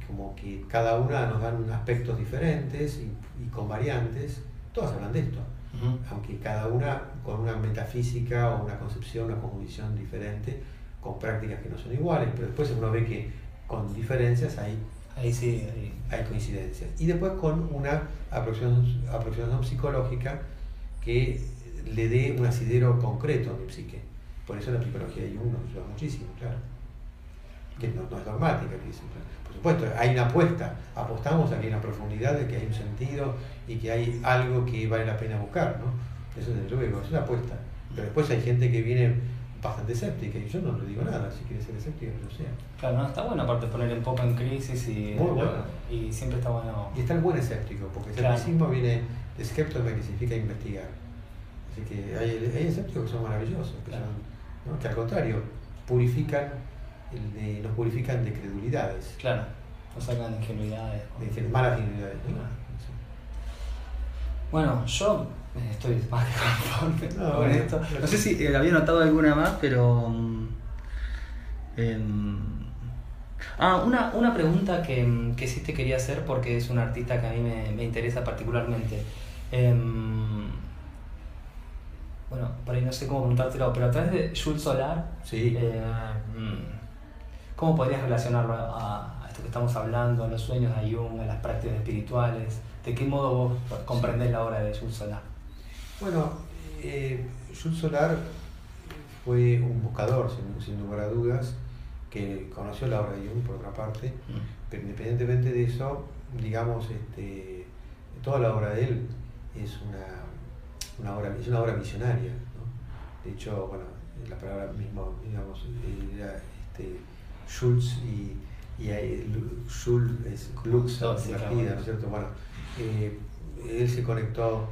[SPEAKER 3] como que cada una nos dan aspectos diferentes y, con variantes, todas hablan de esto, aunque cada una con una metafísica o una concepción, una cosmovisión diferente, con prácticas que no son iguales, pero después uno ve que con diferencias hay,
[SPEAKER 2] ahí sí,
[SPEAKER 3] hay coincidencias. Y después con una aproximación, aproximación psicológica que le dé un asidero concreto a mi psique. Por eso la psicología de Jung nos ayuda muchísimo, claro. Que no, es dogmática, que claro supuesto, hay una apuesta, apostamos a que hay una profundidad, de que hay un sentido y que hay algo que vale la pena buscar, ¿no? Eso desde luego, es una apuesta. Pero después hay gente que viene bastante escéptica y yo no le digo nada, si quiere ser escéptico, que lo sea.
[SPEAKER 2] Claro, no, está bueno aparte poner un poco en crisis y, y siempre está bueno.
[SPEAKER 3] Y está el buen escéptico, porque el escepticismo viene escepto que significa investigar. Así que hay, hay escépticos que son maravillosos, que, son, que al contrario, purifican de nos purifican de credulidades.
[SPEAKER 2] Claro, nos sacan de ingenuidades.
[SPEAKER 3] De malas ingenuidades. ¿no?
[SPEAKER 2] Claro. Bueno, yo eh, estoy más que conforme
[SPEAKER 3] No,
[SPEAKER 2] con esto. No sé si eh, había notado alguna más, pero. mm, em, ah, una, una pregunta que, mm, que sí te quería hacer porque es un artista que a mí me, me interesa particularmente. Em, bueno, por ahí no sé cómo preguntártelo, pero a través de Jules Solar,
[SPEAKER 3] Sí.
[SPEAKER 2] eh, mm, ¿cómo podrías relacionarlo a, a esto que estamos hablando, a los sueños de Jung, a las prácticas espirituales? ¿De qué modo vos comprendés la obra de Jules Solar?
[SPEAKER 3] Bueno, eh, Jules Solar fue un buscador, sin, sin lugar a dudas, que conoció la obra de Jung, por otra parte, pero independientemente de eso, digamos, este, toda la obra de él es una, una obra, es una obra visionaria. ¿no? De hecho, bueno, la palabra mismo, digamos, era este, Schulz y, y ahí Lu- Schul es Lux,
[SPEAKER 2] No, sí,
[SPEAKER 3] invertida,
[SPEAKER 2] claro.
[SPEAKER 3] ¿no es cierto? Bueno, eh, él se conectó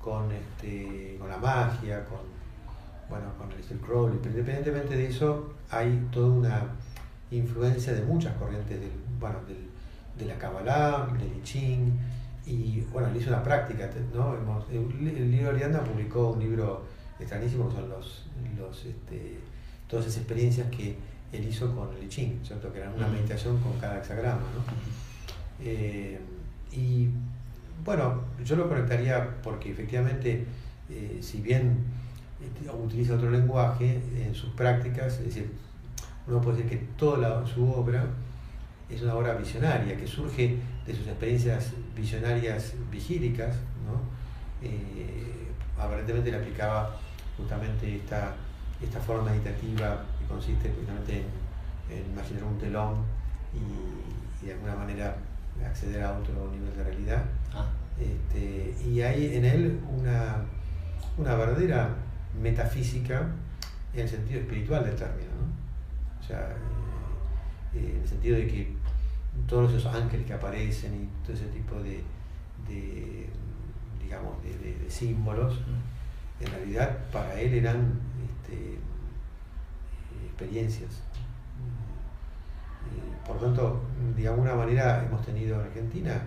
[SPEAKER 3] con, este, con la magia, con, bueno, con el Steel Crowley, pero independientemente de eso, hay toda una influencia de muchas corrientes del, bueno, del, de la Kabbalah, del I Ching, y bueno, él hizo una práctica, ¿no? Hemos- el, libro Arianda publicó un libro extrañísimo que son los, los este, todas esas experiencias que él hizo con el Ching, ¿cierto? Que eran una meditación con cada hexagrama, ¿no? Eh, y bueno, yo lo conectaría porque efectivamente, eh, si bien eh, utiliza otro lenguaje en sus prácticas, es decir, uno puede decir que toda la- su obra es una obra visionaria, que surge de sus experiencias visionarias vigílicas, ¿no? Eh, aparentemente le aplicaba justamente esta, esta forma meditativa que consiste justamente en, en imaginar un telón y, y de alguna manera acceder a otro nivel de realidad.
[SPEAKER 2] Ah,
[SPEAKER 3] Este, y hay en él una, una verdadera metafísica en el sentido espiritual del término, ¿no? O sea, eh, en el sentido de que todos esos ángeles que aparecen y todo ese tipo de, de, digamos, de, de- de símbolos, en realidad para él eran este, experiencias. Eh, Por tanto, de alguna manera hemos tenido en Argentina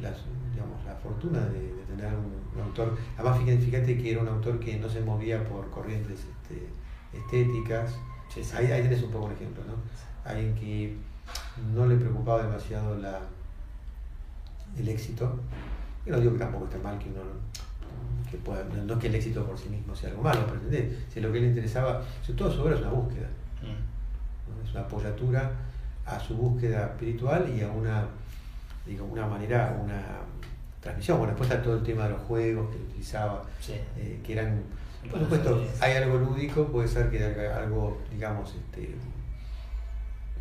[SPEAKER 3] las, digamos, la fortuna de, de tener un, un autor, además fíjate, fíjate que era un autor que no se movía por corrientes este, estéticas,
[SPEAKER 2] Sí, sí.
[SPEAKER 3] ahí, ahí tenés un poco un ejemplo, ¿no? Alguien que no le preocupaba demasiado la, el éxito, y no digo que tampoco está mal que uno que pueda, no, no que el éxito por sí mismo sea algo malo, pero. Si lo que le interesaba, si toda su obra es una búsqueda,
[SPEAKER 2] Mm.
[SPEAKER 3] ¿no? es una apoyatura a su búsqueda espiritual y a una, digo, una manera, una transmisión. Bueno, después está todo el tema de los juegos que utilizaba,
[SPEAKER 2] Sí.
[SPEAKER 3] eh, que eran, por supuesto, hay algo lúdico, puede ser que haya algo, digamos, este,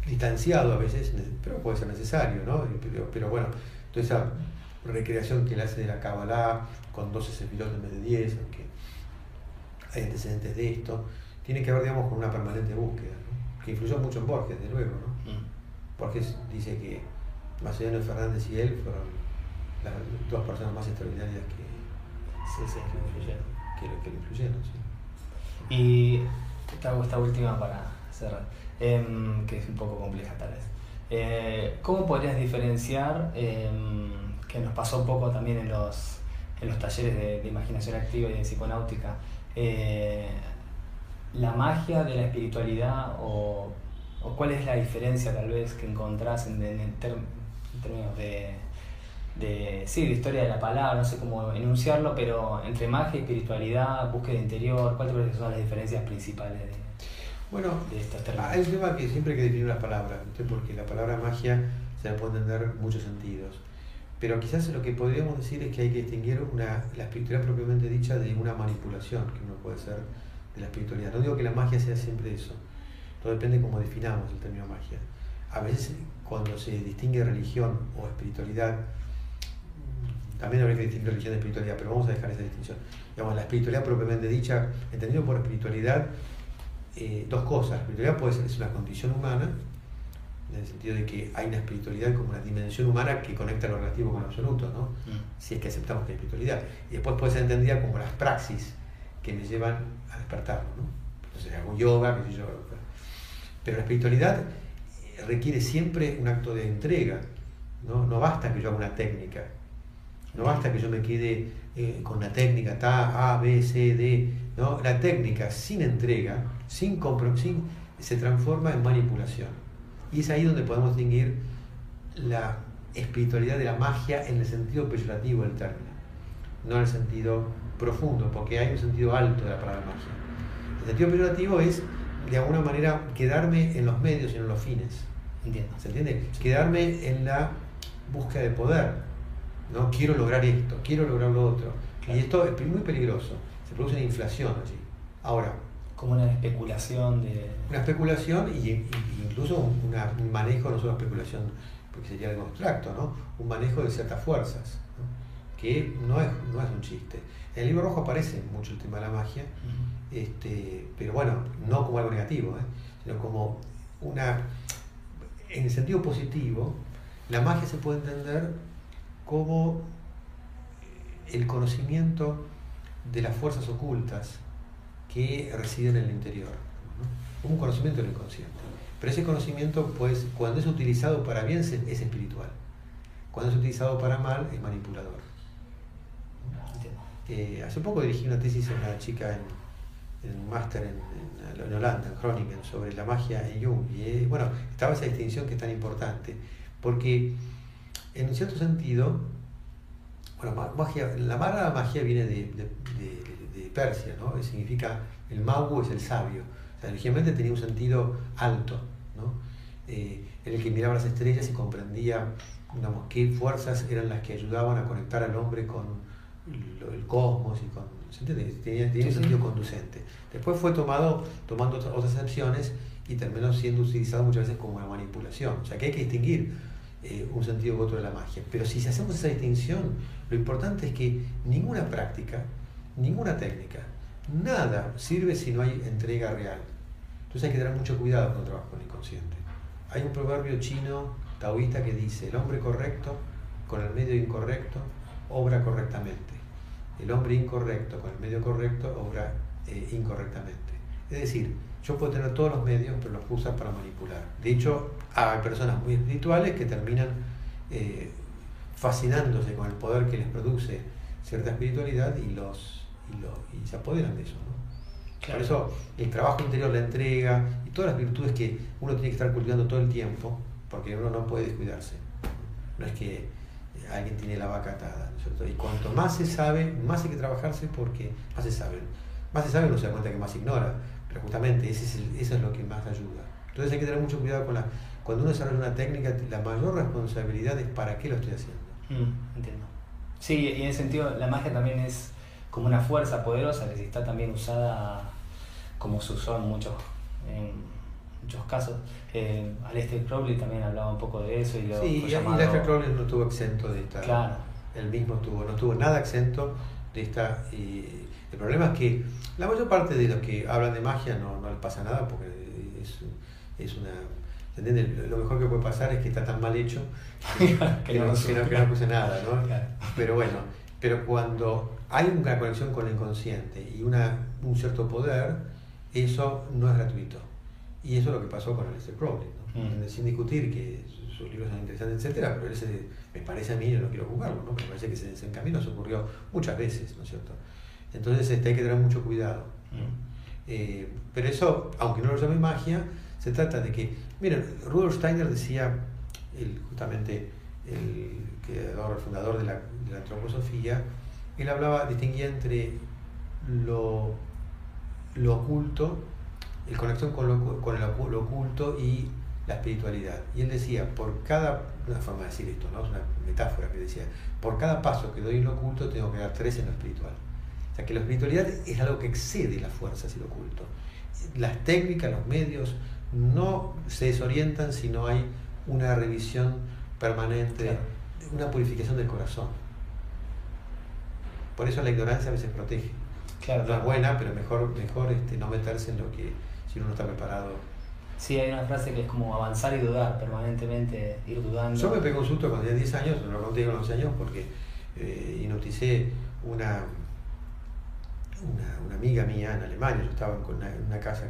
[SPEAKER 3] distanciado a veces, pero puede ser necesario, ¿no? Pero, pero bueno, toda esa recreación que él hace de la Kabbalah con 12 sefirot en vez de 10, aunque hay antecedentes de esto, tiene que ver, digamos, con una permanente búsqueda, ¿no? que influyó mucho en Borges, de luego, ¿no?
[SPEAKER 2] Mm.
[SPEAKER 3] Borges dice que Macedonio Fernández y él fueron las dos personas más extraordinarias que,
[SPEAKER 2] Sí, sí, que influyeron.
[SPEAKER 3] que, lo- que lo influyeron. ¿sí?
[SPEAKER 2] Y te hago esta última para cerrar, em, que es un poco compleja tal vez. Eh, ¿Cómo podrías diferenciar, em, que nos pasó un poco también en los, en los talleres de, de imaginación activa y de psiconáutica, eh, la magia de la espiritualidad o, o cuál es la diferencia tal vez que encontrás en, en en términos de, de, sí, de historia de la palabra, no sé cómo enunciarlo, pero entre magia y espiritualidad, búsqueda interior, ¿cuáles son las diferencias principales de,
[SPEAKER 3] Bueno, hay un tema que siempre hay que definir las palabras, ¿viste? porque la palabra magia se la puede entender muchos sentidos. Pero quizás lo que podríamos decir es que hay que distinguir una, la espiritualidad propiamente dicha de una manipulación que uno puede hacer de la espiritualidad. No digo que la magia sea siempre eso, todo depende de cómo definamos el término magia. A veces cuando se distingue religión o espiritualidad, también habría que distinguir religión de espiritualidad, pero vamos a dejar esa distinción. Digamos, la espiritualidad propiamente dicha, entendido por espiritualidad, eh, dos cosas. La espiritualidad puede ser es una condición humana, en el sentido de que hay una espiritualidad como una dimensión humana que conecta lo relativo con lo absoluto, ¿no?
[SPEAKER 2] Mm.
[SPEAKER 3] si es que aceptamos que hay espiritualidad. Y después puede ser entendida como las praxis que me llevan a despertarlo. ¿no? Entonces hago yoga, qué sé yo. Pero la espiritualidad eh, requiere siempre un acto de entrega. No, no basta que yo haga una técnica. No basta que yo me quede eh, con la técnica ta, A, B, C, D. ¿no? La técnica sin entrega, sin compromiso, se transforma en manipulación. Y es ahí donde podemos distinguir la espiritualidad de la magia en el sentido peyorativo del término, no en el sentido profundo, porque hay un sentido alto de la palabra magia. El sentido peyorativo es, de alguna manera, quedarme en los medios y en los fines.
[SPEAKER 2] Entiendo.
[SPEAKER 3] ¿Se entiende? Quedarme en la búsqueda de poder. ¿no? Quiero lograr esto, quiero lograr lo otro. Y esto es muy peligroso. Se produce una inflación allí. Ahora.
[SPEAKER 2] Como una especulación de.
[SPEAKER 3] Una especulación y, incluso un manejo, no solo especulación porque sería algo abstracto, ¿no? un manejo de ciertas fuerzas, que no es, no es un chiste. En el libro rojo aparece mucho el tema de la magia, este, pero bueno, no como algo negativo, ¿eh? sino como una, en el sentido positivo, la magia se puede entender como el conocimiento de las fuerzas ocultas que residen en el interior, un conocimiento del inconsciente. Pero ese conocimiento, pues, cuando es utilizado para bien, es espiritual. Cuando es utilizado para mal, es manipulador. Eh, hace poco dirigí una tesis a una chica en, un máster en, Holanda, en Groningen, sobre la magia en Jung. Y eh, bueno, estaba esa distinción que es tan importante. Porque, en un cierto sentido, bueno, magia, la palabra magia viene de, Persia, ¿no? Significa el mago es el sabio. O sea, originalmente tenía un sentido alto. Eh, en el que miraba las estrellas y comprendía digamos, qué fuerzas eran las que ayudaban a conectar al hombre con el cosmos y con... Tenía, un sentido conducente. Después fue tomado tomando otras acepciones y terminó siendo utilizado muchas veces como una manipulación. O sea que hay que distinguir eh, un sentido u otro de la magia. Pero si hacemos esa distinción, lo importante es que ninguna práctica, ninguna técnica, nada sirve si no hay entrega real. Entonces hay que tener mucho cuidado con el trabajo con el inconsciente. Hay un proverbio chino taoísta que dice, el hombre correcto con el medio incorrecto obra correctamente. El hombre incorrecto con el medio correcto obra eh, incorrectamente. Es decir, yo puedo tener todos los medios, pero los usan para manipular. De hecho, hay personas muy espirituales que terminan eh, fascinándose con el poder que les produce cierta espiritualidad y, los, y, y se apoderan de eso. Por eso el trabajo interior, la entrega y todas las virtudes que uno tiene que estar cultivando todo el tiempo, porque uno no puede descuidarse. No es que alguien tiene la vaca atada, Y cuanto más se sabe, más hay que trabajarse porque más se sabe. Más se sabe, uno se da cuenta que más ignora, pero justamente ese es eso es lo que más ayuda. Entonces hay que tener mucho cuidado con la... Cuando uno desarrolla una técnica, la mayor responsabilidad es para qué lo estoy haciendo.
[SPEAKER 2] Mm, entiendo. Sí, y en ese sentido la magia también es como una fuerza poderosa que si está también usada como se usó en muchos, en muchos casos. Eh, Aleister Crowley también hablaba un poco de eso. Y lo
[SPEAKER 3] sí, y Aleister Crowley no estuvo exento de esta. Claro. Él mismo estuvo, no estuvo nada exento de esta. Y el problema es que la mayor parte de los que hablan de magia no, no les pasa nada porque es, es una. Lo mejor que puede pasar es que está tan mal hecho (laughs) que, no, que, puse nada, ¿no? Pero bueno, pero cuando hay una conexión con el inconsciente y una, un cierto poder, eso no es gratuito. Y eso es lo que pasó con Aleister Crowley. ¿no? Sin discutir que sus libros son interesantes, etcétera, pero ese, me parece a mí, yo no quiero juzgarlo, ¿no? me parece que ese camino se ocurrió muchas veces, ¿no es cierto? Entonces este, hay que tener mucho cuidado. Eh, pero eso, aunque no lo llame magia, se trata de que, miren, Rudolf Steiner decía, justamente el creador, el fundador de la, de la antroposofía, él hablaba, distinguía entre lo lo oculto, el conexión con lo, el, oculto y la espiritualidad. Y él decía, por cada, una forma de decir esto, ¿no? es una metáfora que decía, por cada paso que doy en lo oculto tengo que dar tres en lo espiritual. O sea que la espiritualidad es algo que excede las fuerzas y lo oculto. Las técnicas, los medios no se desorientan si no hay una revisión permanente, una purificación del corazón. Por eso la ignorancia a veces protege. Claro, no es buena, pero mejor, mejor este, no meterse en lo que si uno no está preparado.
[SPEAKER 2] Sí, hay una frase que es como avanzar y dudar permanentemente, ir dudando.
[SPEAKER 3] Yo me pegó un susto cuando tenía 10 años, lo conté con 11 años, porque eh, hipnoticé una, una, amiga mía en Alemania, yo estaba en una, casa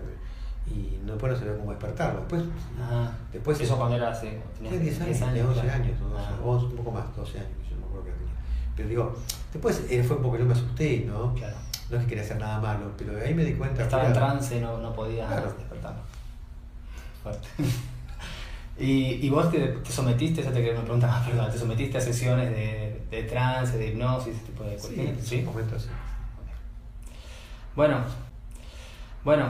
[SPEAKER 3] y no, después no sabía cómo despertarlo. Después,
[SPEAKER 2] Ajá.
[SPEAKER 3] después
[SPEAKER 2] Eso cuando era hace.
[SPEAKER 3] tenía 10 años, tenía 11
[SPEAKER 2] claro.
[SPEAKER 3] años, o 12,
[SPEAKER 2] Ah,
[SPEAKER 3] un poco más, 12 años, yo no qué tenía. Pero digo, después eh, fue porque yo me asusté, ¿no?
[SPEAKER 2] Claro.
[SPEAKER 3] No es que quería hacer nada malo, pero ahí me di cuenta
[SPEAKER 2] Estaba en trance, no, no podía
[SPEAKER 3] Claro.
[SPEAKER 2] despertarlo. Fuerte. (laughs) ¿Y, y vos te, te sometiste, esa te quería una pregunta más, perdón, te sometiste a sesiones de, de trance, de hipnosis, ese tipo de
[SPEAKER 3] Sí,
[SPEAKER 2] cuestiones?
[SPEAKER 3] en un momento sí.
[SPEAKER 2] Bueno, bueno,